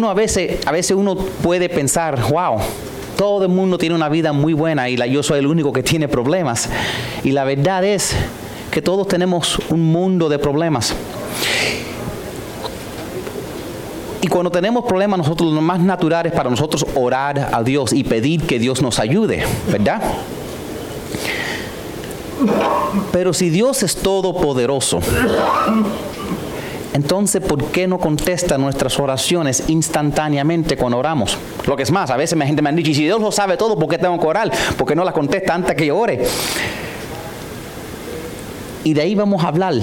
uno a veces, a veces uno puede pensar, wow, todo el mundo tiene una vida muy buena y la, yo soy el único que tiene problemas. Y la verdad es que todos tenemos un mundo de problemas. Y cuando tenemos problemas, nosotros lo más natural es para nosotros orar a Dios y pedir que Dios nos ayude, ¿verdad? Pero si Dios es todopoderoso, entonces, ¿por qué no contesta nuestras oraciones instantáneamente cuando oramos? Lo que es más, a veces gente me ha dicho, y si Dios lo sabe todo, ¿por qué tengo que orar? ¿Por qué no la contesta antes que yo ore? Y de ahí vamos a hablar.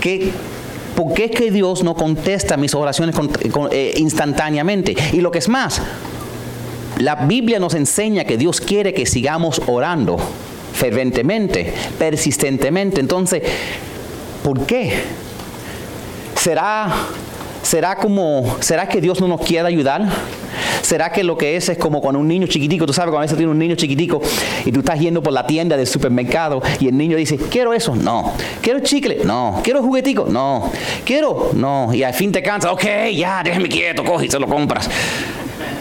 ¿Qué, ¿Por qué es que Dios no contesta mis oraciones eh, instantáneamente? Y lo que es más, la Biblia nos enseña que Dios quiere que sigamos orando ferventemente, persistentemente. Entonces, ¿por qué? ¿Será, será como, será que Dios no nos quiere ayudar? ¿Será que lo que es es como cuando un niño chiquitico, tú sabes, cuando a veces tiene un niño chiquitico y tú estás yendo por la tienda del supermercado y el niño dice, quiero eso, no, quiero chicle, no, quiero juguetico, no, quiero, no, y al fin te cansas, ok, ya, déjame quieto, coge y se lo compras.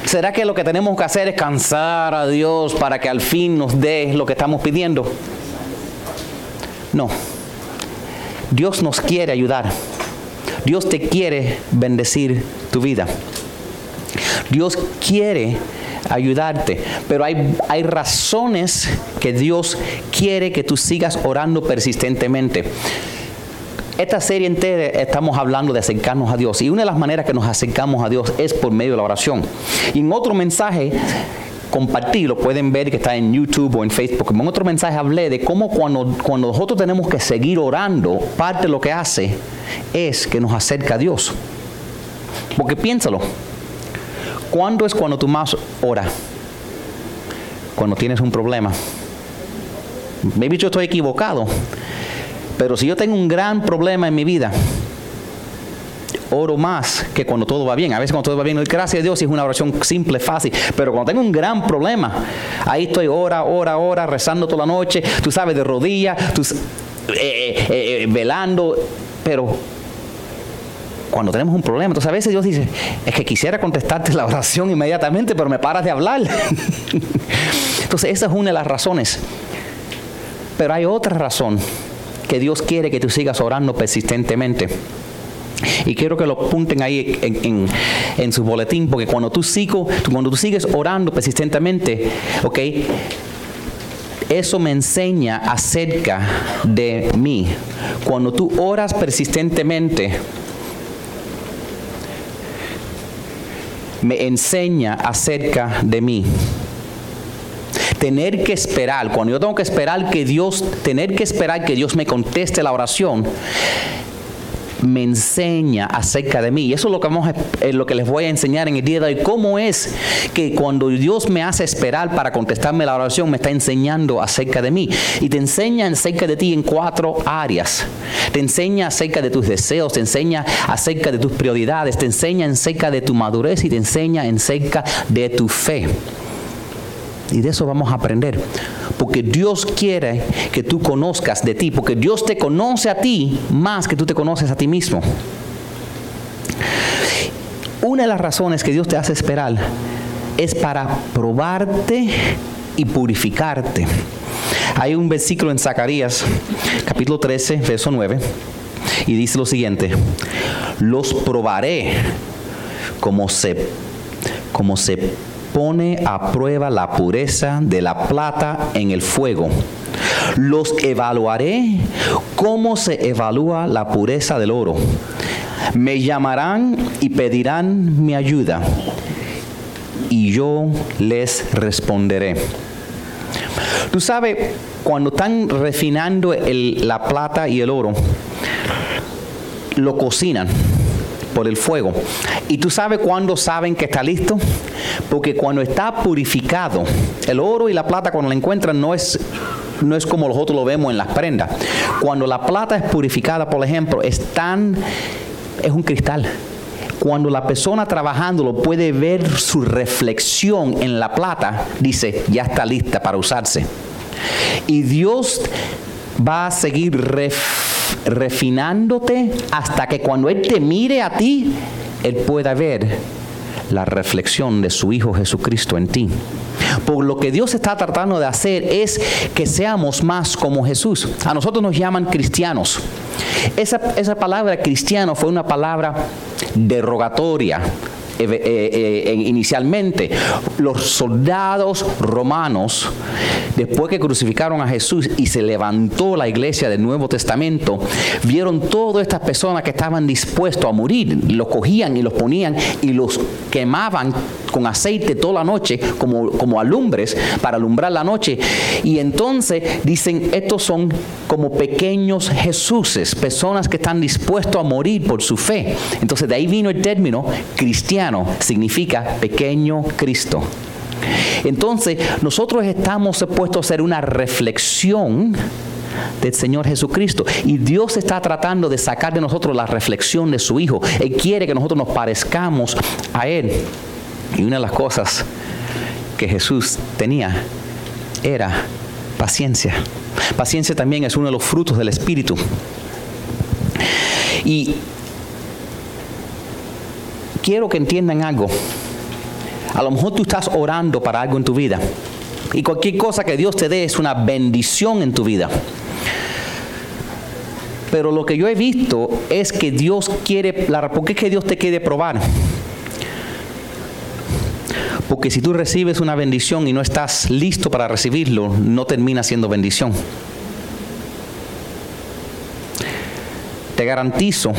¿Será que lo que tenemos que hacer es cansar a Dios para que al fin nos dé lo que estamos pidiendo? No. Dios nos quiere ayudar. Dios te quiere bendecir tu vida. Dios quiere ayudarte, pero hay, hay razones que Dios quiere que tú sigas orando persistentemente. Esta serie entera estamos hablando de acercarnos a Dios y una de las maneras que nos acercamos a Dios es por medio de la oración. Y en otro mensaje compartí, lo pueden ver que está en YouTube o en Facebook. En otro mensaje hablé de cómo cuando, cuando nosotros tenemos que seguir orando, parte de lo que hace es que nos acerca a Dios. Porque piénsalo, ¿cuándo es cuando tú más oras? Cuando tienes un problema. Maybe yo estoy equivocado, pero si yo tengo un gran problema en mi vida, oro más que cuando todo va bien. A veces cuando todo va bien, gracias a Dios, es una oración simple, fácil. Pero cuando tengo un gran problema, ahí estoy hora, hora, hora, rezando toda la noche, tú sabes, de rodillas, eh, eh, eh, velando. Pero cuando tenemos un problema, entonces a veces Dios dice, es que quisiera contestarte la oración inmediatamente, pero me paras de hablar. entonces esa es una de las razones. Pero hay otra razón que Dios quiere que tú sigas orando persistentemente. Y quiero que lo apunten ahí en, su boletín, porque cuando tú, sigo, cuando tú sigues orando persistentemente, ¿ok? Eso me enseña acerca de mí. Cuando tú oras persistentemente, me enseña acerca de mí. Tener que esperar, cuando yo tengo que esperar que Dios, tener que esperar que Dios me conteste la oración, me enseña acerca de mí. Y eso es lo que, vamos eh, lo que les voy a enseñar en el día de hoy. Cómo es que cuando Dios me hace esperar para contestarme la oración, me está enseñando acerca de mí. Y te enseña acerca de ti en cuatro áreas. Te enseña acerca de tus deseos, te enseña acerca de tus prioridades, te enseña acerca de tu madurez y te enseña acerca de tu fe. Y de eso vamos a aprender. Porque Dios quiere que tú conozcas de ti. Porque Dios te conoce a ti más que tú te conoces a ti mismo. Una de las razones que Dios te hace esperar es para probarte y purificarte. Hay un versículo en Zacarías, capítulo 13, verso 9, y dice lo siguiente, los probaré como se, como se pone a prueba la pureza de la plata en el fuego. Los evaluaré como se evalúa la pureza del oro. Me llamarán y pedirán mi ayuda y yo les responderé. Tú sabes, cuando están refinando la plata y el oro, lo cocinan por el fuego. ¿Y tú sabes cuándo saben que está listo? Porque cuando está purificado, el oro y la plata cuando la encuentran no es no es como nosotros lo vemos en las prendas. Cuando la plata es purificada, por ejemplo, es tan es un cristal. Cuando la persona trabajando lo puede ver su reflexión en la plata, dice, ya está lista para usarse. Y Dios va a seguir refinándote hasta que cuando Él te mire a ti, Él pueda ver la reflexión de su Hijo Jesucristo en ti. Por lo que Dios está tratando de hacer es que seamos más como Jesús. A nosotros nos llaman cristianos. Esa, esa palabra cristiano fue una palabra derogatoria eh, eh, inicialmente. Los soldados romanos, después que crucificaron a Jesús y se levantó la iglesia del Nuevo Testamento, vieron todas estas personas que estaban dispuestos a morir. Los cogían y los ponían y los quemaban con aceite toda la noche como, como alumbres para alumbrar la noche. Y entonces dicen, estos son como pequeños Jesuses, personas que están dispuestos a morir por su fe. Entonces de ahí vino el término cristiano, significa pequeño Cristo. Entonces nosotros estamos expuestos a hacer una reflexión del Señor Jesucristo. Y Dios está tratando de sacar de nosotros la reflexión de su Hijo. Él quiere que nosotros nos parezcamos a Él. Y una de las cosas que Jesús tenía era paciencia. Paciencia también es uno de los frutos del Espíritu. Y quiero que entiendan algo. A lo mejor tú estás orando para algo en tu vida. Y cualquier cosa que Dios te dé es una bendición en tu vida. Pero lo que yo he visto es que Dios quiere, ¿por qué es que Dios te quiere probar? Porque si tú recibes una bendición y no estás listo para recibirlo, no termina siendo bendición. Te garantizo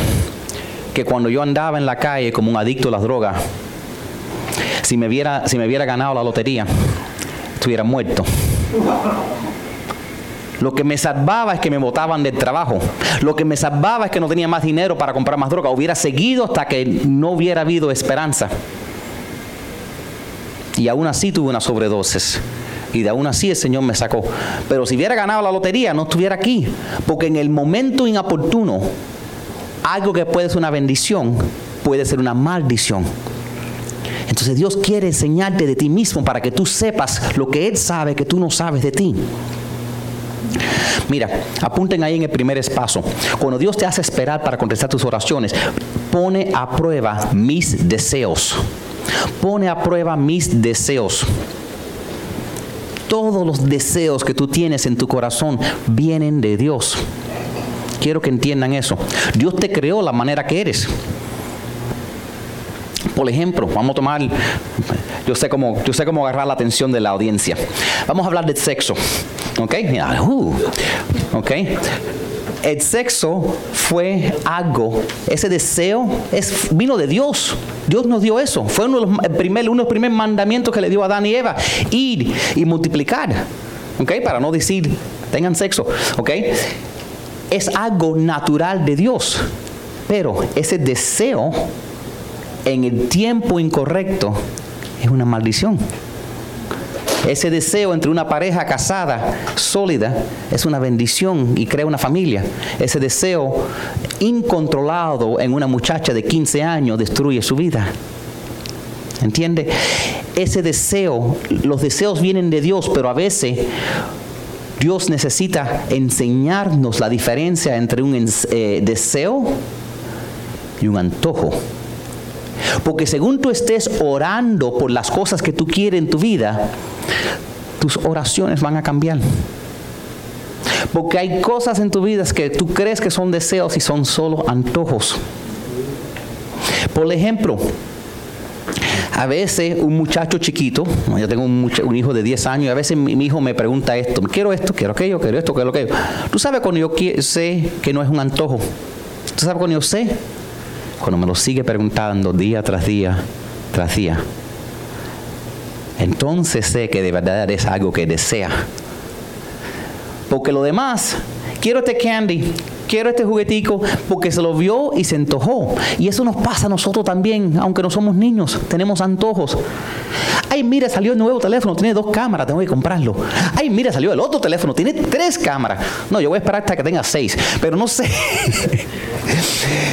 que cuando yo andaba en la calle como un adicto a las drogas, si me hubiera, si me ganado la lotería, estuviera muerto. Lo que me salvaba es que me botaban del trabajo. Lo que me salvaba es que no tenía más dinero para comprar más droga. Hubiera seguido hasta que no hubiera habido esperanza y aún así tuve una sobredosis. Y de aún así el Señor me sacó. Pero si hubiera ganado la lotería, no estuviera aquí. Porque en el momento inoportuno, algo que puede ser una bendición, puede ser una maldición. Entonces Dios quiere enseñarte de ti mismo para que tú sepas lo que Él sabe que tú no sabes de ti. Mira, apunten ahí en el primer espacio. Cuando Dios te hace esperar para contestar tus oraciones, pone a prueba mis deseos. Pone a prueba mis deseos. Todos los deseos que tú tienes en tu corazón vienen de Dios. Quiero que entiendan eso. Dios te creó la manera que eres. Por ejemplo, vamos a tomar, yo sé cómo, yo sé cómo agarrar la atención de la audiencia. Vamos a hablar de sexo. ¿Ok? Uh, ¿Ok? el sexo fue algo, ese deseo es, vino de Dios. Dios nos dio eso. Fue uno de, los, uno de los primeros mandamientos que le dio a Adán y Eva. Ir y multiplicar. ¿Ok? Para no decir, tengan sexo. ¿Ok? Es algo natural de Dios. Pero ese deseo en el tiempo incorrecto es una maldición. Ese deseo entre una pareja casada, sólida, es una bendición y crea una familia. Ese deseo incontrolado en una muchacha de 15 años destruye su vida. ¿Entiende? Ese deseo, los deseos vienen de Dios, pero a veces Dios necesita enseñarnos la diferencia entre un eh, deseo y un antojo. Porque según tú estés orando por las cosas que tú quieres en tu vida, tus oraciones van a cambiar. Porque hay cosas en tu vida que tú crees que son deseos y son solo antojos. Por ejemplo, a veces un muchacho chiquito, yo tengo un, hijo de 10 años, y a veces mi, hijo me pregunta esto, quiero esto, quiero aquello, quiero esto, quiero aquello. Tú sabes cuando yo sé que no es un antojo. Tú sabes cuando yo sé, cuando me lo sigue preguntando día tras día, tras día entonces sé que de verdad es algo que desea. Porque lo demás, quiero este candy, quiero este juguetico, porque se lo vio y se antojó. Y eso nos pasa a nosotros también, aunque no somos niños, tenemos antojos. Ay, mira, salió el nuevo teléfono, tiene dos cámaras, tengo que comprarlo. Ay, mira, salió el otro teléfono, tiene tres cámaras. No, yo voy a esperar hasta que tenga seis, pero no sé.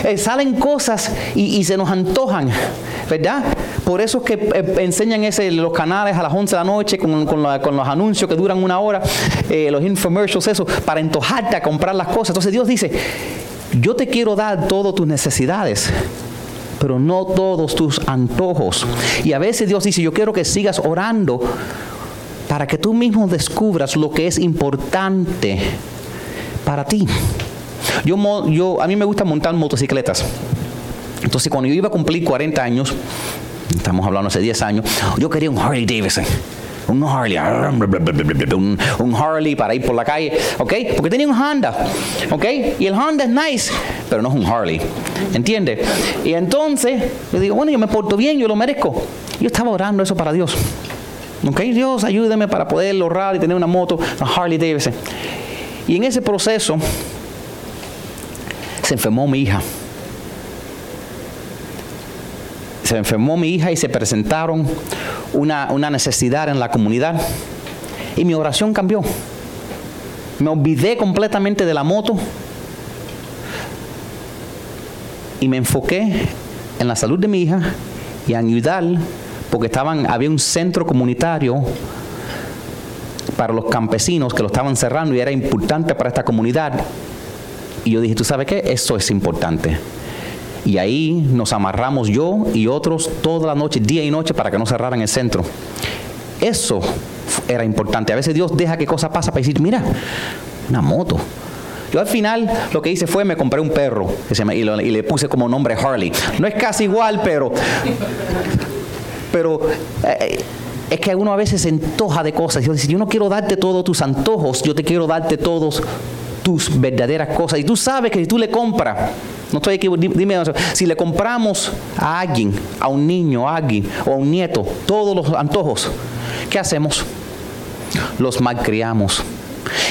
Eh, salen cosas y, se nos antojan, ¿verdad? Por eso es que eh, enseñan ese, los canales a las 11 de la noche con, los anuncios que duran una hora, eh, los infomercials, eso, para antojarte a comprar las cosas. Entonces Dios dice, yo te quiero dar todas tus necesidades, pero no todos tus antojos. Y a veces Dios dice, yo quiero que sigas orando para que tú mismo descubras lo que es importante para ti. Yo, yo, a mí me gusta montar motocicletas. Entonces, cuando yo iba a cumplir 40 años, estamos hablando hace 10 años, yo quería un Harley Davidson un Harley, un, Harley para ir por la calle, ¿ok? Porque tenía un Honda, ¿ok? Y el Honda es nice, pero no es un Harley, ¿entiendes? Y entonces yo digo, bueno, yo me porto bien, yo lo merezco. Yo estaba orando eso para Dios. ¿Ok? Dios, ayúdeme para poder ahorrar y tener una moto, una Harley Davidson. Y en ese proceso se enfermó mi hija. Se enfermó mi hija y se presentaron una, una necesidad en la comunidad. Y mi oración cambió. Me olvidé completamente de la moto y me enfoqué en la salud de mi hija y en ayudar porque estaban, había un centro comunitario para los campesinos que lo estaban cerrando y era importante para esta comunidad. Y yo dije, ¿tú sabes qué? Eso es importante. Y ahí nos amarramos yo y otros toda la noche, día y noche, para que no cerraran el centro. Eso era importante. A veces Dios deja que cosas pasen para decir, mira, una moto. Yo al final lo que hice fue me compré un perro y, le puse como nombre Harley. No es casi igual, pero... Pero... Eh, es que uno a veces se antoja de cosas. Yo yo no quiero darte todos tus antojos, yo te quiero darte todos tus verdaderas cosas. Y tú sabes que si tú le compras no estoy aquí, dime, si le compramos a alguien, a un niño, a alguien o a un nieto, todos los antojos, ¿qué hacemos? Los malcriamos.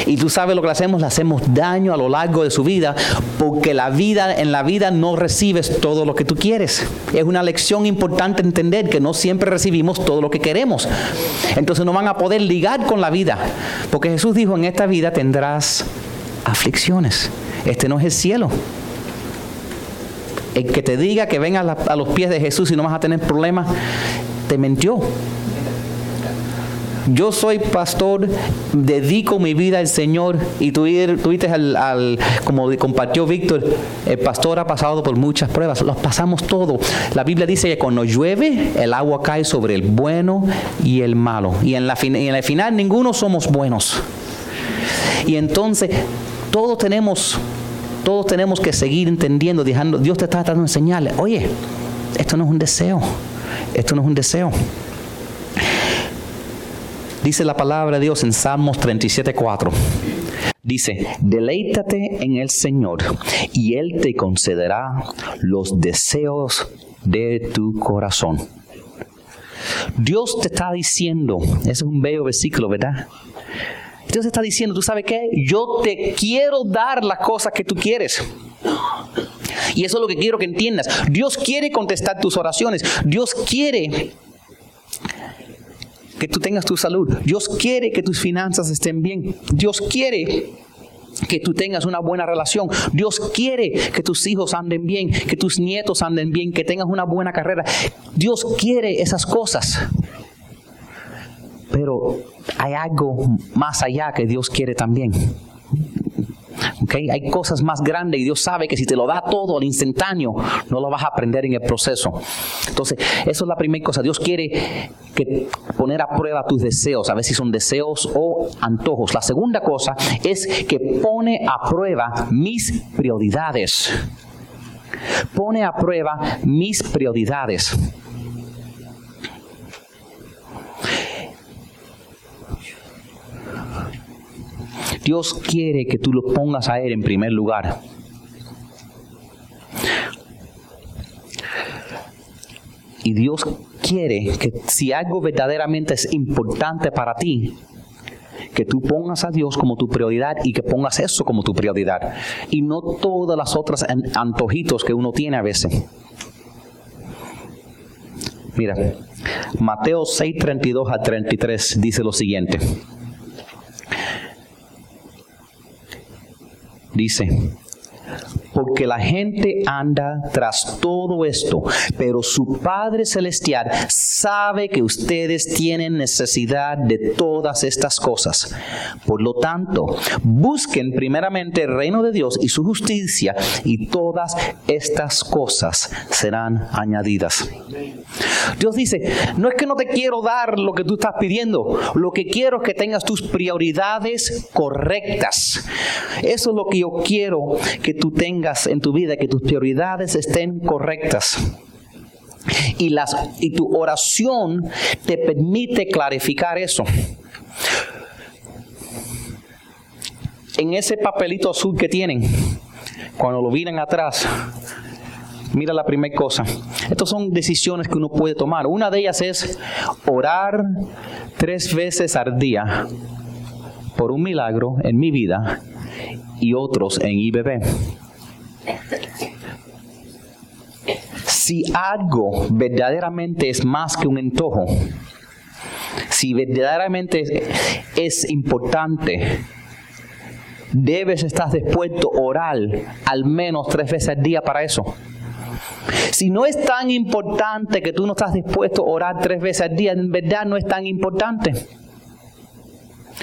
Y tú sabes lo que le hacemos, le hacemos daño a lo largo de su vida, porque la vida, en la vida no recibes todo lo que tú quieres. Es una lección importante entender que no siempre recibimos todo lo que queremos. Entonces no van a poder ligar con la vida, porque Jesús dijo, en esta vida tendrás aflicciones. Este no es el cielo. El que te diga que venga a, los pies de Jesús y no vas a tener problemas, te mintió. Yo soy pastor, dedico mi vida al Señor y tú al, como compartió Víctor, el pastor ha pasado por muchas pruebas, los pasamos todo. La Biblia dice que cuando llueve, el agua cae sobre el bueno y el malo. Y en la, en la final ninguno somos buenos. Y entonces todos tenemos todos tenemos que seguir entendiendo, dejando, Dios te está de enseñarle, oye, esto no es un deseo, esto no es un deseo. Dice la palabra de Dios en Salmos 37.4. Dice, deleítate en el Señor y Él te concederá los deseos de tu corazón. Dios te está diciendo, ese es un bello versículo, ¿verdad? Dios está diciendo, ¿tú sabes qué? Yo te quiero dar las cosas que tú quieres. Y eso es lo que quiero que entiendas. Dios quiere contestar tus oraciones. Dios quiere que tú tengas tu salud. Dios quiere que tus finanzas estén bien. Dios quiere que tú tengas una buena relación. Dios quiere que tus hijos anden bien, que tus nietos anden bien, que tengas una buena carrera. Dios quiere esas cosas. Pero hay algo más allá que Dios quiere también. Okay? Hay cosas más grandes y Dios sabe que si te lo da todo al instantáneo, no lo vas a aprender en el proceso. Entonces, eso es la primera cosa. Dios quiere que poner a prueba tus deseos, a ver si son deseos o antojos. La segunda cosa es que pone a prueba mis prioridades. Pone a prueba mis prioridades. Dios quiere que tú lo pongas a Él en primer lugar. Y Dios quiere que si algo verdaderamente es importante para ti, que tú pongas a Dios como tu prioridad y que pongas eso como tu prioridad. Y no todas las otras antojitos que uno tiene a veces. Mira, Mateo 6, 32 a 33 dice lo siguiente. Dice, porque la gente anda tras todo esto, pero su Padre Celestial sabe que ustedes tienen necesidad de todas estas cosas. Por lo tanto, busquen primeramente el reino de Dios y su justicia y todas estas cosas serán añadidas. Dios dice, no es que no te quiero dar lo que tú estás pidiendo, lo que quiero es que tengas tus prioridades correctas. Eso es lo que yo quiero que tú tengas en tu vida, que tus prioridades estén correctas. Y, las, y tu oración te permite clarificar eso. En ese papelito azul que tienen, cuando lo miran atrás, mira la primera cosa. Estas son decisiones que uno puede tomar. Una de ellas es orar tres veces al día por un milagro en mi vida y otros en IBB. Si algo verdaderamente es más que un antojo, si verdaderamente es, importante, debes estar dispuesto a orar al menos tres veces al día para eso. Si no es tan importante que tú no estás dispuesto a orar tres veces al día, en verdad no es tan importante.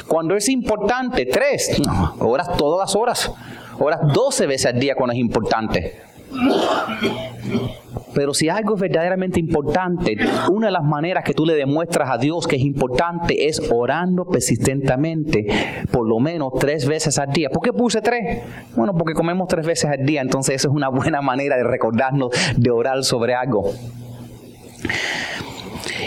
Cuando es importante, tres, no, oras todas las horas. Oras doce veces al día cuando es importante. Pero si algo es verdaderamente importante, una de las maneras que tú le demuestras a Dios que es importante es orando persistentemente, por lo menos tres veces al día. ¿Por qué puse tres? Bueno, porque comemos tres veces al día, entonces eso es una buena manera de recordarnos de orar sobre algo.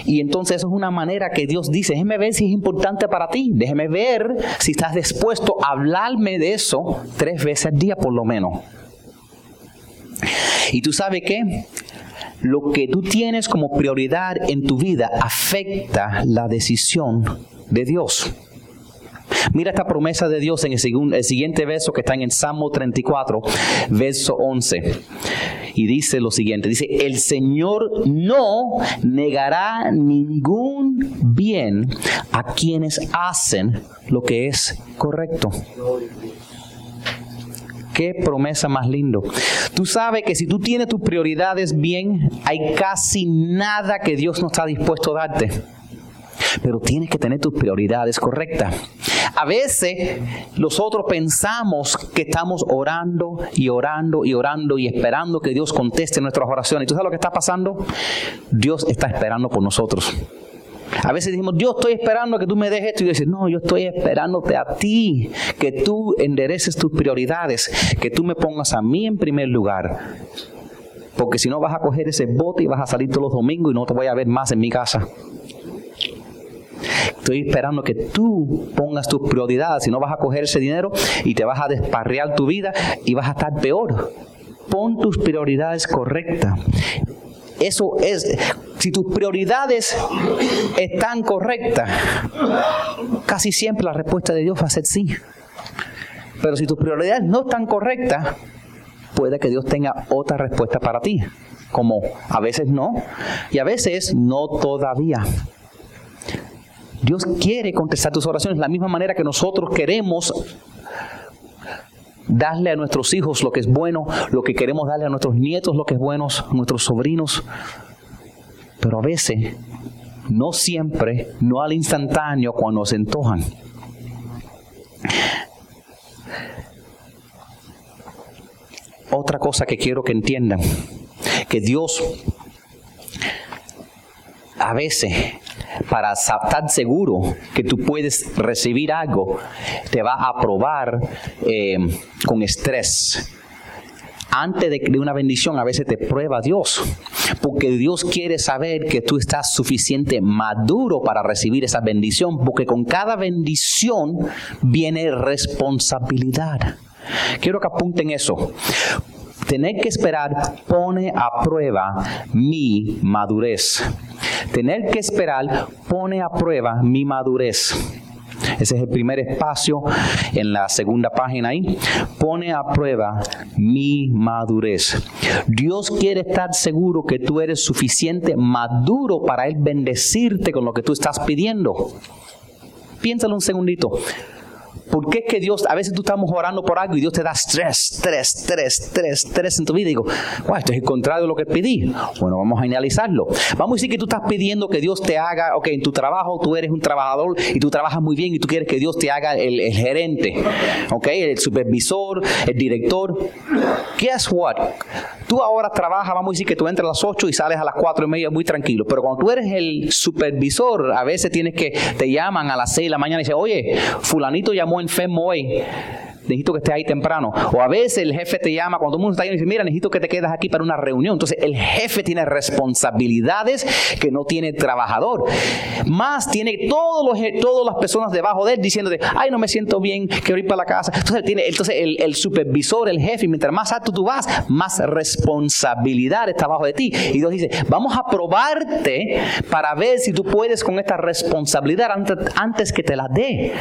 Y entonces eso es una manera que Dios dice, déjeme ver si es importante para ti, déjeme ver si estás dispuesto a hablarme de eso tres veces al día por lo menos. Y tú sabes qué? Lo que tú tienes como prioridad en tu vida afecta la decisión de Dios. Mira esta promesa de Dios en el, el siguiente verso que está en el Salmo 34, verso 11 y dice lo siguiente, dice, el Señor no negará ningún bien a quienes hacen lo que es correcto. Qué promesa más lindo. Tú sabes que si tú tienes tus prioridades bien, hay casi nada que Dios no está dispuesto a darte. Pero tienes que tener tus prioridades correctas. A veces nosotros pensamos que estamos orando y orando y orando y esperando que Dios conteste nuestras oraciones. ¿Y tú sabes lo que está pasando? Dios está esperando por nosotros. A veces decimos, Dios estoy esperando que tú me dejes esto. Y dices, no, yo estoy esperándote a ti, que tú endereces tus prioridades, que tú me pongas a mí en primer lugar. Porque si no vas a coger ese bote y vas a salir todos los domingos y no te voy a ver más en mi casa. Estoy esperando que tú pongas tus prioridades, si no vas a coger ese dinero y te vas a desparrear tu vida y vas a estar peor. Pon tus prioridades correctas. Eso es, si tus prioridades están correctas, casi siempre la respuesta de Dios va a ser sí. Pero si tus prioridades no están correctas, puede que Dios tenga otra respuesta para ti. Como a veces no y a veces no todavía. Dios quiere contestar tus oraciones de la misma manera que nosotros queremos darle a nuestros hijos lo que es bueno, lo que queremos darle a nuestros nietos lo que es bueno, a nuestros sobrinos. Pero a veces, no siempre, no al instantáneo cuando se antojan. Otra cosa que quiero que entiendan, que Dios a veces para estar seguro que tú puedes recibir algo, te va a probar eh, con estrés. Antes de, una bendición a veces te prueba Dios, porque Dios quiere saber que tú estás suficiente maduro para recibir esa bendición, porque con cada bendición viene responsabilidad. Quiero que apunten eso. Tener que esperar pone a prueba mi madurez. Tener que esperar pone a prueba mi madurez. Ese es el primer espacio en la segunda página ahí. Pone a prueba mi madurez. Dios quiere estar seguro que tú eres suficiente maduro para Él bendecirte con lo que tú estás pidiendo. Piénsalo un segundito. ¿Por qué es que Dios, a veces tú estamos orando por algo y Dios te da estrés, estrés, estrés, estrés, estrés en tu vida? Digo, wow, esto es el contrario de lo que pedí. Bueno, vamos a analizarlo. Vamos a decir que tú estás pidiendo que Dios te haga, ok, en tu trabajo tú eres un trabajador y tú trabajas muy bien y tú quieres que Dios te haga el, el gerente, ok, el supervisor, el director. Guess what? Tú ahora trabajas, vamos a decir que tú entras a las 8 y sales a las 4 y media muy tranquilo, pero cuando tú eres el supervisor, a veces tienes que, te llaman a las 6 de la mañana y dicen, oye, fulanito llamó one family necesito que estés ahí temprano. O a veces el jefe te llama cuando todo el mundo está ahí y dice, mira, necesito que te quedes aquí para una reunión. Entonces el jefe tiene responsabilidades que no tiene el trabajador. Más tiene todos los, todas las personas debajo de él diciéndote, ay, no me siento bien, quiero ir para la casa. Entonces, tiene, entonces el, supervisor, el jefe, mientras más alto tú vas, más responsabilidad está abajo de ti. Y Dios dice, vamos a probarte para ver si tú puedes con esta responsabilidad antes, antes que te la dé.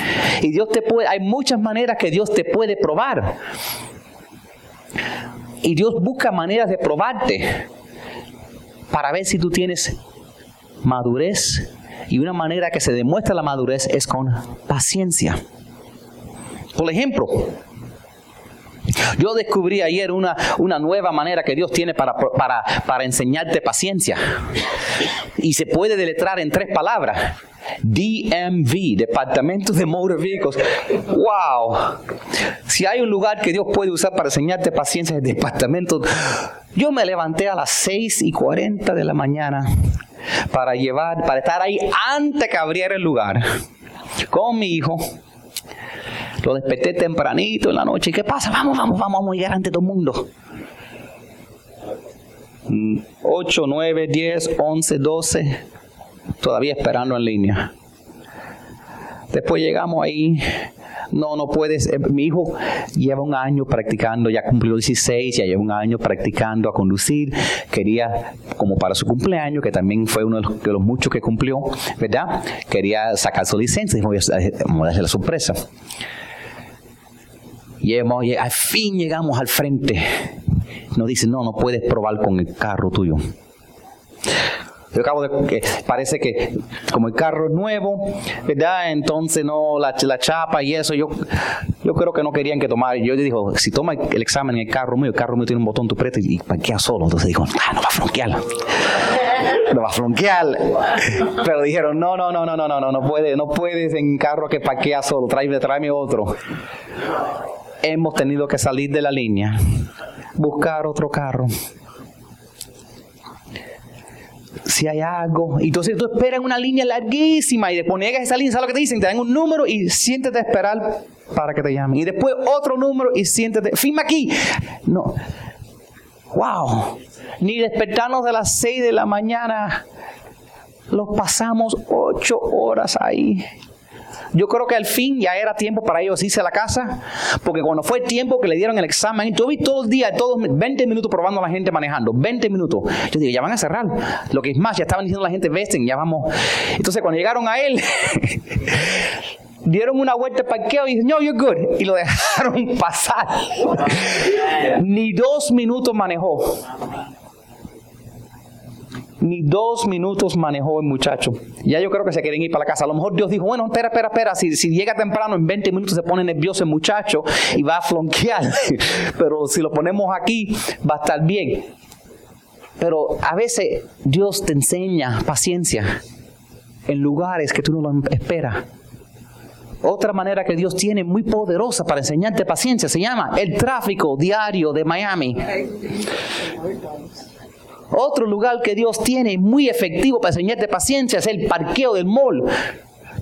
Y Dios te puede, hay muchas maneras que Dios te puede probar. Y Dios busca maneras de probarte para ver si tú tienes madurez. Y una manera que se demuestra la madurez es con paciencia. Por ejemplo, yo descubrí ayer una, una nueva manera que Dios tiene para, para, para enseñarte paciencia. Y se puede deletrar en tres palabras. DMV, Departamento de Motor Vehicles. ¡Wow! Si hay un lugar que Dios puede usar para enseñarte paciencia, es el departamento. Yo me levanté a las 6 y 40 de la mañana para llevar, para estar ahí antes que abriera el lugar con mi hijo. Lo desperté tempranito en la noche. ¿Qué pasa? Vamos, vamos, vamos, vamos a llegar ante todo el mundo. 8, 9, 10, 11, 12 todavía esperando en línea. Después llegamos ahí, no, no puedes, eh, mi hijo lleva un año practicando, ya cumplió 16, ya lleva un año practicando a conducir, quería, como para su cumpleaños, que también fue uno de los, muchos que cumplió, ¿verdad? Quería sacar su licencia, y vamos a darle la sorpresa. Y al fin llegamos al frente. Nos dice, no, no puedes probar con el carro tuyo. Yo acabo de parece que como el carro es nuevo, ¿verdad? Entonces no la, la chapa y eso, yo, yo creo que no querían que tomara. Yo le dijo, si toma el examen en el carro mío, el carro mío tiene un botón, tu preto y parquea solo. Entonces dijo, ah, no va a flonquear. No va a flonquear. Pero dijeron, no, no, no, no, no, no, no, no puede, no puedes en carro que parquea solo, tráeme, tráeme otro. Hemos tenido que salir de la línea, buscar otro carro si hay algo. Y entonces tú esperas una línea larguísima y después niegas esa línea, ¿sabes lo que te dicen? Te dan un número y siéntete a esperar para que te llamen. Y después otro número y siéntete, firma aquí. No. Wow. Ni despertarnos de las 6 de la mañana. Los pasamos ocho horas ahí. Yo creo que al fin ya era tiempo para ellos irse a la casa, porque cuando fue tiempo que le dieron el examen, yo vi todo el día, todos 20 minutos probando a la gente manejando, 20 minutos. Yo digo, ya van a cerrar. Lo que es más, ya estaban diciendo la gente, vesten, ya vamos. Entonces cuando llegaron a él, dieron una vuelta de parqueo y dijeron, no, you're good. Y lo dejaron pasar. Ni dos minutos manejó. Ni dos minutos manejó el muchacho. Ya yo creo que se quieren ir para la casa. A lo mejor Dios dijo, bueno, espera, espera, espera. Si, si llega temprano, en 20 minutos se pone nervioso el muchacho y va a flonquear. Pero si lo ponemos aquí, va a estar bien. Pero a veces Dios te enseña paciencia en lugares que tú no lo esperas. Otra manera que Dios tiene muy poderosa para enseñarte paciencia se llama el tráfico diario de Miami. Otro lugar que Dios tiene muy efectivo para enseñarte paciencia es el parqueo del mall.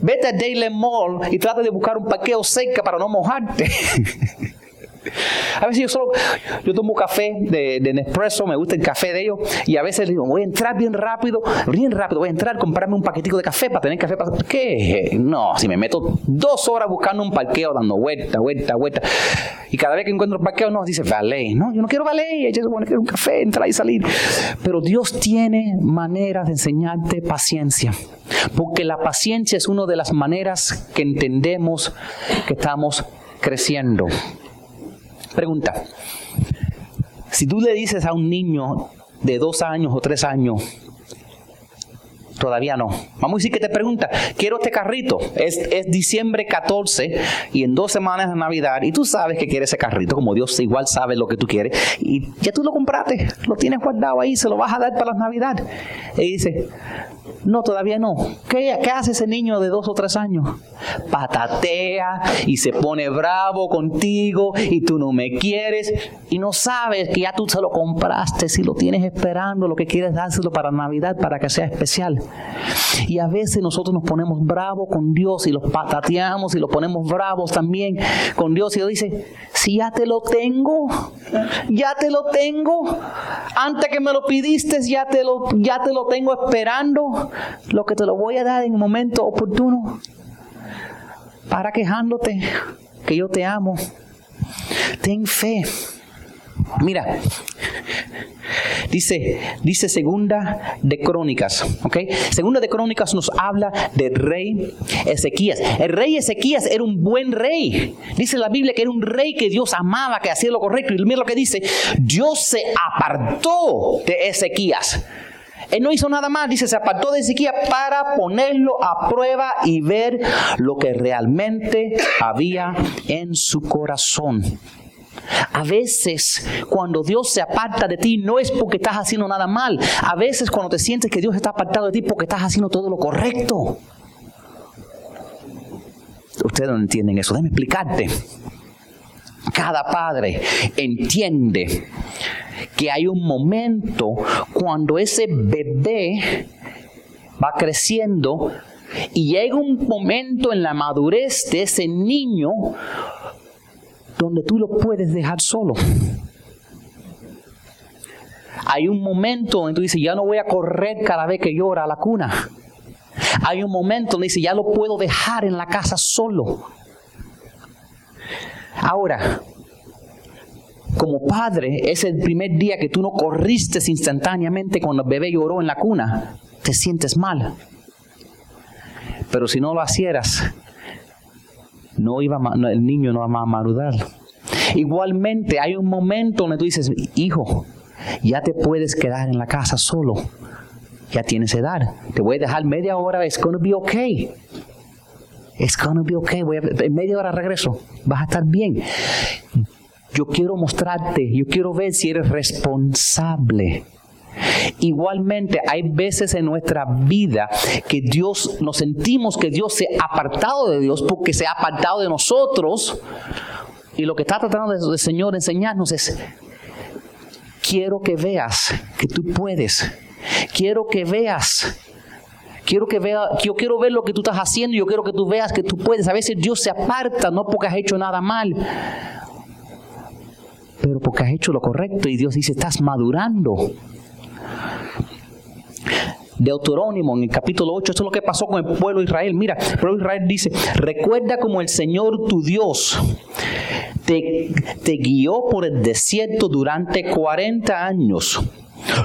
Vete a Daily Mall y trata de buscar un parqueo cerca para no mojarte. A veces yo solo, yo tomo café de, de, Nespresso, me gusta el café de ellos, y a veces digo, voy a entrar bien rápido, bien rápido, voy a entrar, comprarme un paquetico de café para tener café. Para... ¿Qué? No, si me meto dos horas buscando un parqueo, dando vuelta, vuelta, vuelta, y cada vez que encuentro un parqueo, no, dice valet, no, yo no quiero valet, yo quiero un café, entrar y salir. Pero Dios tiene maneras de enseñarte paciencia, porque la paciencia es una de las maneras que entendemos que estamos creciendo. Pregunta. Si tú le dices a un niño de dos años o tres años, todavía no. Vamos a decir que te pregunta, quiero este carrito. Es, es diciembre 14 y en dos semanas de Navidad y tú sabes que quieres ese carrito, como Dios igual sabe lo que tú quieres y ya tú lo compraste, lo tienes guardado ahí, se lo vas a dar para las Navidades. Y dice, no, todavía no. ¿Qué, ¿Qué, hace ese niño de dos o tres años? Patatea y se pone bravo contigo y tú no me quieres y no sabes que ya tú se lo compraste, si lo tienes esperando, lo que quieres dárselo para Navidad, para que sea especial. Y a veces nosotros nos ponemos bravos con Dios y los patateamos y los ponemos bravos también con Dios y Dios dice, si ya te lo tengo, ya te lo tengo, antes que me lo pidiste, ya te lo, ya te lo tengo esperando lo que te lo voy a dar en el momento oportuno. Para quejándote que yo te amo. Ten fe. Mira, dice, dice segunda de Crónicas, ¿ok? Segunda de Crónicas nos habla del rey Ezequías. El rey Ezequías era un buen rey. Dice la Biblia que era un rey que Dios amaba, que hacía lo correcto. Y mira lo que dice, Dios se apartó de Ezequías él no hizo nada más, dice, se apartó de Ezequiel para ponerlo a prueba y ver lo que realmente había en su corazón. A veces cuando Dios se aparta de ti no es porque estás haciendo nada mal. A veces cuando te sientes que Dios está apartado de ti porque estás haciendo todo lo correcto. Ustedes no entienden eso. Déjame explicarte. Cada padre entiende que hay un momento cuando ese bebé va creciendo y llega un momento en la madurez de ese niño donde tú lo puedes dejar solo. Hay un momento donde tú dices, ya no voy a correr cada vez que llora a la cuna. Hay un momento donde dice, ya lo puedo dejar en la casa solo. Ahora, como padre, es el primer día que tú no corriste instantáneamente cuando el bebé lloró en la cuna, te sientes mal. Pero si no lo hicieras, no iba, el niño no va a marudar. Igualmente, hay un momento donde tú dices, hijo, ya te puedes quedar en la casa solo. Ya tienes edad. Te voy a dejar media hora. It's to be okay. It's to be okay. Voy en media hora regreso. Vas a estar bien. Yo quiero mostrarte, yo quiero ver si eres responsable. Igualmente, hay veces en nuestra vida que Dios, nos sentimos que Dios se ha apartado de Dios porque se ha apartado de nosotros. Y lo que está tratando del Señor enseñarnos es, quiero que veas que tú puedes. Quiero que veas Quiero que vea, yo quiero ver lo que tú estás haciendo, yo quiero que tú veas que tú puedes. A veces Dios se aparta no porque has hecho nada mal, pero porque has hecho lo correcto y Dios dice, estás madurando. Deuterónimo en el capítulo 8, esto es lo que pasó con el pueblo de Israel. Mira, el pueblo de Israel dice, recuerda como el Señor tu Dios te, te guió por el desierto durante 40 años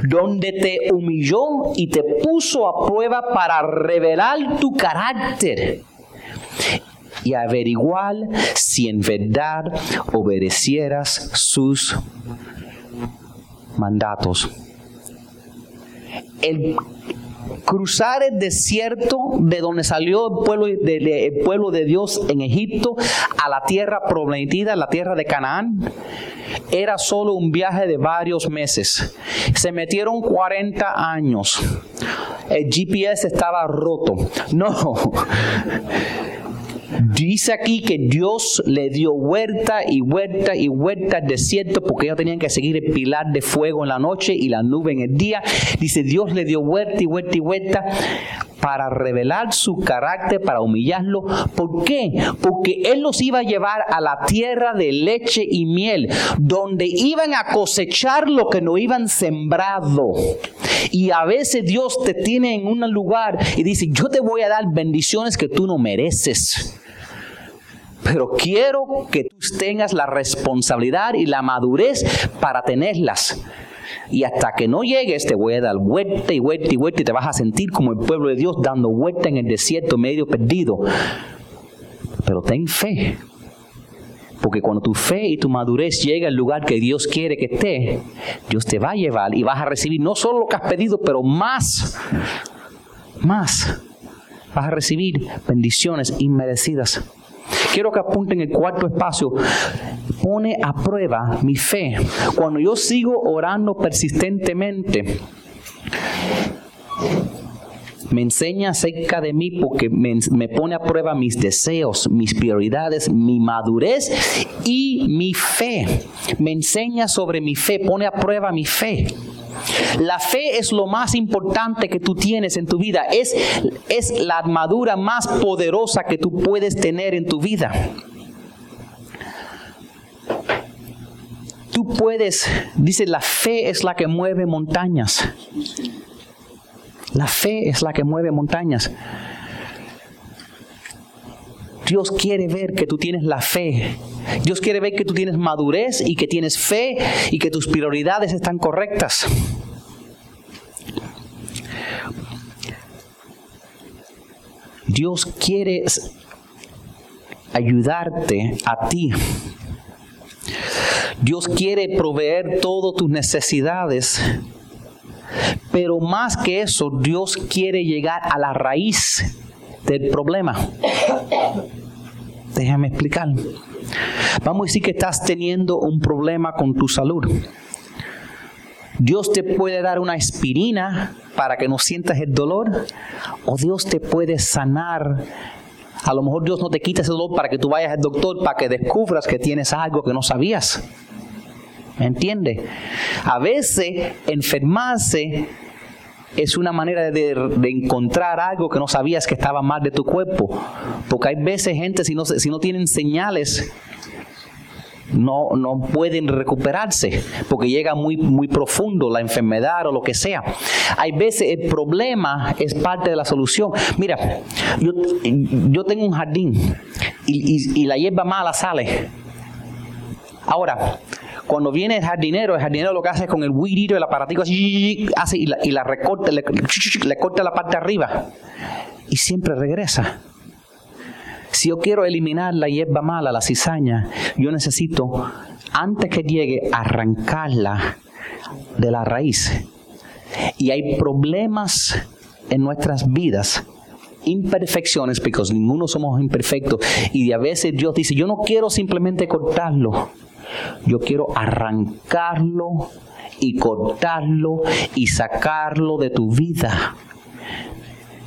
donde te humilló y te puso a prueba para revelar tu carácter y averiguar si en verdad obedecieras sus mandatos. El cruzar el desierto de donde salió el pueblo de, pueblo de Dios en Egipto a la tierra prometida, la tierra de Canaán, era solo un viaje de varios meses. Se metieron 40 años. El GPS estaba roto. No. Dice aquí que Dios le dio vuelta y vuelta y vuelta al desierto porque ellos tenían que seguir el pilar de fuego en la noche y la nube en el día. Dice Dios le dio vuelta y vuelta y vuelta para revelar su carácter, para humillarlo. ¿Por qué? Porque Él los iba a llevar a la tierra de leche y miel, donde iban a cosechar lo que no iban sembrado. Y a veces Dios te tiene en un lugar y dice, yo te voy a dar bendiciones que tú no mereces. Pero quiero que tú tengas la responsabilidad y la madurez para tenerlas. Y hasta que no llegues te voy a dar vuelta y vuelta y vuelta y te vas a sentir como el pueblo de Dios dando vuelta en el desierto medio perdido. Pero ten fe. Porque cuando tu fe y tu madurez llega al lugar que Dios quiere que esté, Dios te va a llevar y vas a recibir no solo lo que has pedido, pero más más vas a recibir bendiciones inmerecidas. Quiero que apunten el cuarto espacio. Pone a prueba mi fe. Cuando yo sigo orando persistentemente, me enseña acerca de mí porque me, me, pone a prueba mis deseos, mis prioridades, mi madurez y mi fe. Me enseña sobre mi fe, pone a prueba mi fe. La fe es lo más importante que tú tienes en tu vida. Es, es la armadura más poderosa que tú puedes tener en tu vida. Tú puedes, dice, la fe es la que mueve montañas. La fe es la que mueve montañas. Dios quiere ver que tú tienes la fe. Dios quiere ver que tú tienes madurez y que tienes fe y que tus prioridades están correctas. Dios quiere ayudarte a ti. Dios quiere proveer todas tus necesidades. Pero más que eso, Dios quiere llegar a la raíz del problema. Déjame explicar. Vamos a decir que estás teniendo un problema con tu salud. Dios te puede dar una aspirina para que no sientas el dolor o Dios te puede sanar. A lo mejor Dios no te quita ese dolor para que tú vayas al doctor para que descubras que tienes algo que no sabías. ¿Me entiendes? A veces enfermarse es una manera de, encontrar algo que no sabías que estaba mal de tu cuerpo. Porque hay veces gente, si no, si no tienen señales, no, no pueden recuperarse porque llega muy, muy profundo la enfermedad o lo que sea. Hay veces el problema es parte de la solución. Mira, yo, yo tengo un jardín y, y la hierba mala sale. Ahora, cuando viene el jardinero, el jardinero lo que hace es con el weed el aparatico así, hace y la, recorta, le, le corta la parte de arriba y siempre regresa. Si yo quiero eliminar la hierba mala, la cizaña, yo necesito, antes que llegue, arrancarla de la raíz. Y hay problemas en nuestras vidas imperfecciones, porque ninguno somos imperfectos, y a veces Dios dice, yo no quiero simplemente cortarlo, yo quiero arrancarlo y cortarlo y sacarlo de tu vida.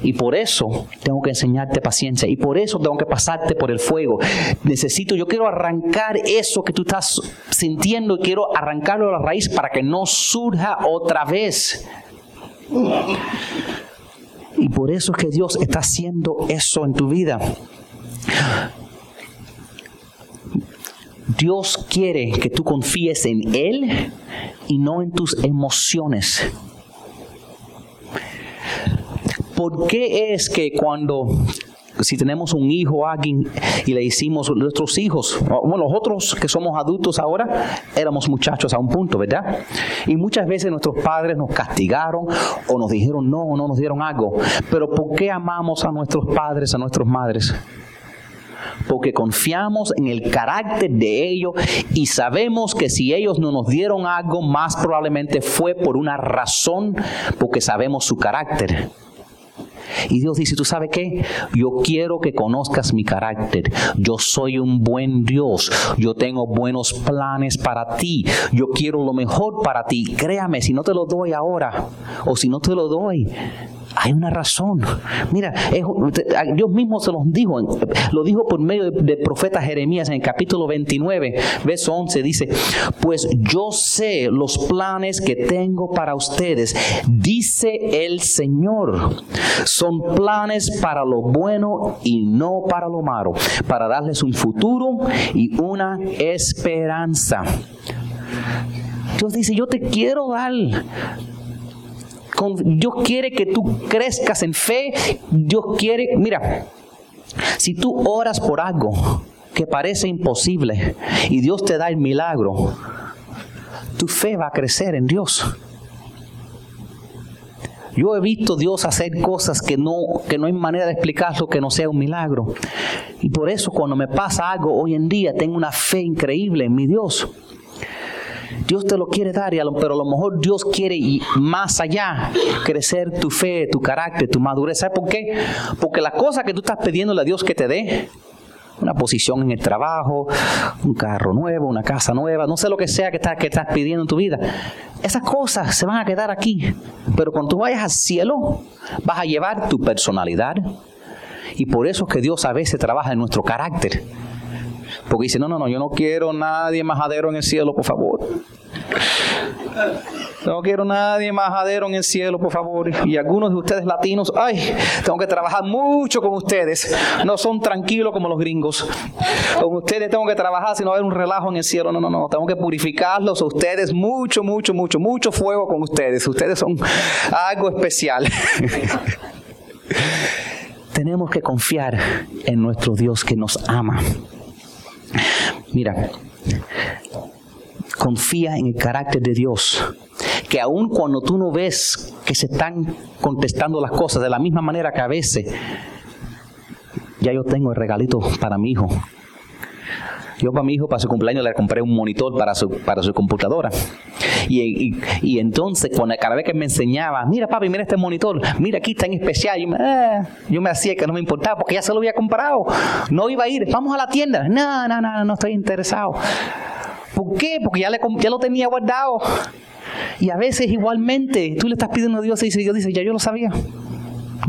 Y por eso tengo que enseñarte paciencia. Y por eso tengo que pasarte por el fuego. Necesito, yo quiero arrancar eso que tú estás sintiendo y quiero arrancarlo a la raíz para que no surja otra vez. Y por eso es que Dios está haciendo eso en tu vida. Dios quiere que tú confíes en Él y no en tus emociones. ¿Por qué es que cuando si tenemos un hijo alguien y le hicimos nuestros hijos, bueno, nosotros que somos adultos ahora, éramos muchachos a un punto, ¿verdad? Y muchas veces nuestros padres nos castigaron o nos dijeron no o no nos dieron algo. Pero ¿por qué amamos a nuestros padres, a nuestras madres? porque confiamos en el carácter de ellos y sabemos que si ellos no nos dieron algo, más probablemente fue por una razón, porque sabemos su carácter. Y Dios dice, ¿tú sabes qué? Yo quiero que conozcas mi carácter. Yo soy un buen Dios. Yo tengo buenos planes para ti. Yo quiero lo mejor para ti. Créame, si no te lo doy ahora o si no te lo doy, hay una razón. Mira, Dios mismo se los dijo, lo dijo por medio del profeta Jeremías en el capítulo 29, verso 11, dice, pues yo sé los planes que tengo para ustedes, dice el Señor. Son planes para lo bueno y no para lo malo, para darles un futuro y una esperanza. Dios dice, yo te quiero dar Dios quiere que tú crezcas en fe. Dios quiere, mira, si tú oras por algo que parece imposible y Dios te da el milagro, tu fe va a crecer en Dios. Yo he visto Dios hacer cosas que no, que no hay manera de explicarlo que no sea un milagro. Y por eso cuando me pasa algo hoy en día tengo una fe increíble en mi Dios. Dios te lo quiere dar, pero a lo mejor Dios quiere ir más allá, crecer tu fe, tu carácter, tu madurez. ¿Sabes por qué? Porque las cosas que tú estás pidiéndole a Dios que te dé, una posición en el trabajo, un carro nuevo, una casa nueva, no sé lo que sea que estás, que estás pidiendo en tu vida. Esas cosas se van a quedar aquí. Pero cuando tú vayas al cielo, vas a llevar tu personalidad. Y por eso es que Dios a veces trabaja en nuestro carácter. Porque dice, no, no, no, yo no quiero nadie majadero en el cielo, por favor. No quiero nadie majadero en el cielo, por favor. Y algunos de ustedes latinos, ay, tengo que trabajar mucho con ustedes. No son tranquilos como los gringos. Con ustedes tengo que trabajar si no haber un relajo en el cielo. No, no, no. Tengo que purificarlos a ustedes mucho, mucho, mucho, mucho fuego con ustedes. Ustedes son algo especial. Tenemos que confiar en nuestro Dios que nos ama. Mira, confía en el carácter de Dios. Que aun cuando tú no ves que se están contestando las cosas de la misma manera que a veces, ya yo tengo el regalito para mi hijo. Yo para mi hijo, para su cumpleaños, le compré un monitor para su, para su computadora. Y, entonces, cuando, cada vez que me enseñaba, mira papi, mira este monitor, mira aquí está en especial, yo me, ah", yo me hacía que no me importaba porque ya se lo había comprado. No iba a ir, vamos a la tienda. No, no, no, no estoy interesado. ¿Por qué? Porque ya, le, ya lo tenía guardado. Y a veces igualmente tú le estás pidiendo a Dios y Dios dice, ya yo lo sabía.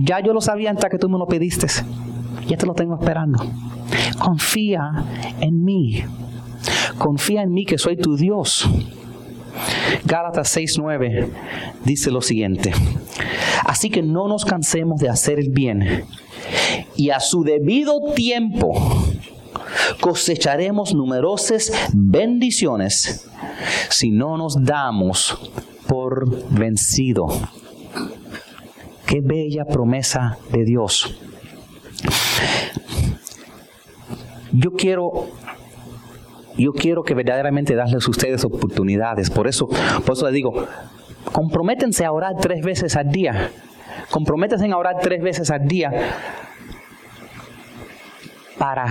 Ya yo lo sabía hasta que tú me lo pediste. Ya te lo tengo esperando. Confía en mí. Confía en mí que soy tu Dios. Gálatas 6:9 dice lo siguiente. Así que no nos cansemos de hacer el bien y a su debido tiempo cosecharemos numerosas bendiciones si no nos damos por vencido. Qué bella promesa de Dios. Yo quiero yo quiero que verdaderamente darles a ustedes oportunidades. Por eso, por eso les digo, comprométense a orar tres veces al día. Comprométense a orar tres veces al día para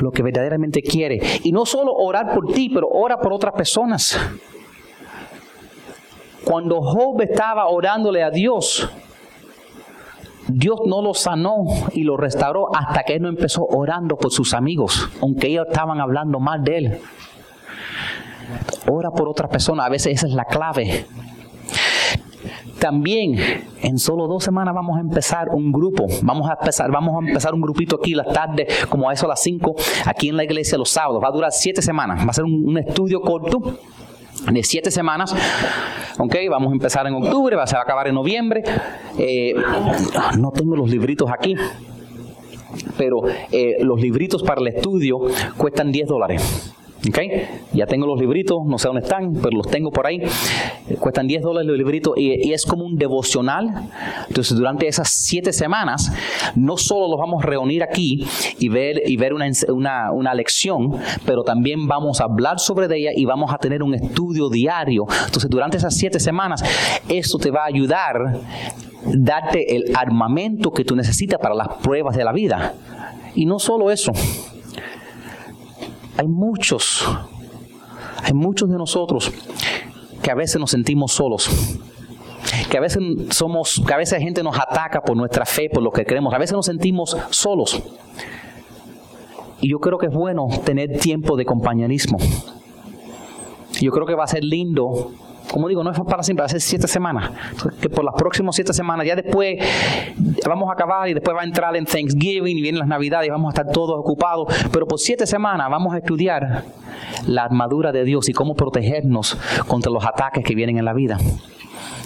lo que verdaderamente quiere. Y no solo orar por ti, pero ora por otras personas. Cuando Job estaba orándole a Dios, Dios no lo sanó y lo restauró hasta que él no empezó orando por sus amigos, aunque ellos estaban hablando mal de él. Ora por otra persona, a veces esa es la clave. También en solo dos semanas vamos a empezar un grupo. Vamos a empezar, vamos a empezar un grupito aquí las tardes, como a eso a las 5, aquí en la iglesia los sábados. Va a durar siete semanas. Va a ser un estudio corto de siete semanas. Ok, vamos a empezar en octubre, va a acabar en noviembre. Eh, no tengo los libritos aquí, pero eh, los libritos para el estudio cuestan 10 dólares. Okay. Ya tengo los libritos, no sé dónde están, pero los tengo por ahí. Cuestan 10 dólares los libritos y, es como un devocional. Entonces, durante esas siete semanas, no solo los vamos a reunir aquí y ver, y ver una, una, una lección, pero también vamos a hablar sobre ella y vamos a tener un estudio diario. Entonces, durante esas siete semanas, eso te va a ayudar, darte el armamento que tú necesitas para las pruebas de la vida. Y no solo eso hay muchos, hay muchos de nosotros que a veces nos sentimos solos. Que a veces somos, que a veces la gente nos ataca por nuestra fe, por lo que creemos. A veces nos sentimos solos. Y yo creo que es bueno tener tiempo de compañerismo. Yo creo que va a ser lindo como digo, no es para siempre, hace siete semanas. Que por las próximas siete semanas, ya después vamos a acabar y después va a entrar en Thanksgiving y vienen las Navidades y vamos a estar todos ocupados. Pero por siete semanas vamos a estudiar la armadura de Dios y cómo protegernos contra los ataques que vienen en la vida.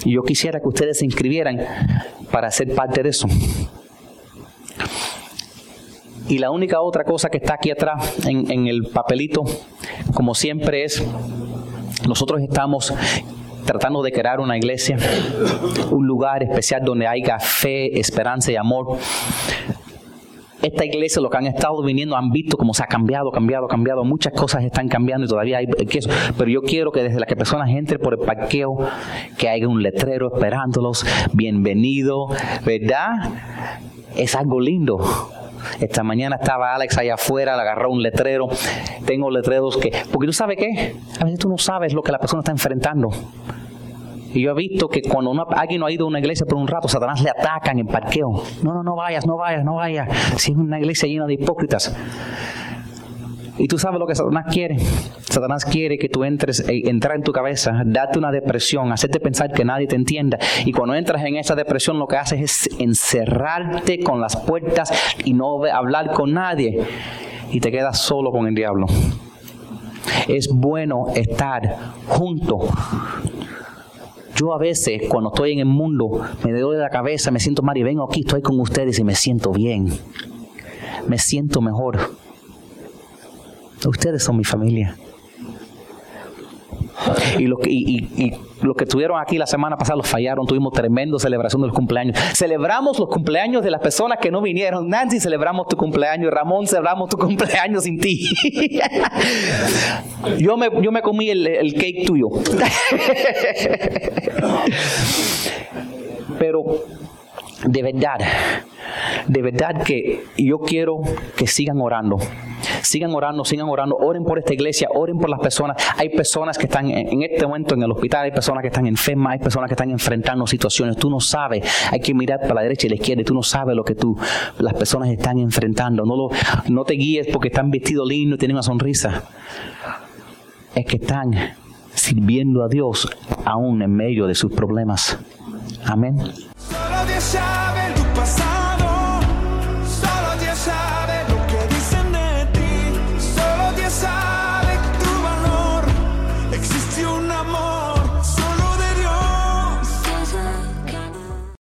Y yo quisiera que ustedes se inscribieran para ser parte de eso. Y la única otra cosa que está aquí atrás en el papelito, como siempre, es nosotros estamos tratando de crear una iglesia, un lugar especial donde haya fe, esperanza y amor. Esta iglesia, lo que han estado viniendo, han visto cómo se ha cambiado, cambiado, cambiado. Muchas cosas están cambiando y todavía hay que Pero yo quiero que desde la que personas entren por el parqueo, que haya un letrero esperándolos, bienvenido, ¿verdad? Es algo lindo. Esta mañana estaba Alex allá afuera, le agarró un letrero. Tengo letreros que... Porque tú sabes qué? A veces tú no sabes lo que la persona está enfrentando. Y yo he visto que cuando alguien no ha ido a una iglesia por un rato, Satanás le ataca en el parqueo. No, no, no vayas, no vayas, no vayas. Si es una iglesia llena de hipócritas. Y tú sabes lo que Satanás quiere. Satanás quiere que tú entres, eh, entrar en tu cabeza, darte una depresión, hacerte pensar que nadie te entienda. Y cuando entras en esa depresión, lo que haces es encerrarte con las puertas y no hablar con nadie. Y te quedas solo con el diablo. Es bueno estar junto yo a veces, cuando estoy en el mundo, me doy la cabeza, me siento mal y vengo aquí, estoy con ustedes y me siento bien. Me siento mejor. Ustedes son mi familia. Y los que, estuvieron aquí la semana pasada los fallaron, tuvimos tremendo celebración de los cumpleaños. Celebramos los cumpleaños de las personas que no vinieron. Nancy, celebramos tu cumpleaños. Ramón, celebramos tu cumpleaños sin ti. yo, me, yo me comí el, el cake tuyo. Pero de verdad, de verdad que yo quiero que sigan orando. Sigan orando, sigan orando. Oren por esta iglesia, oren por las personas. Hay personas que están en este momento en el hospital, hay personas que están enfermas, hay personas que están enfrentando situaciones. Tú no sabes, hay que mirar para la derecha y la izquierda. Tú no sabes lo que tú, las personas están enfrentando. No, lo, no te guíes porque están vestidos lindos y tienen una sonrisa. Es que están sirviendo a Dios aún en medio de sus problemas. Amén. Solo Dios sabe tu pasado.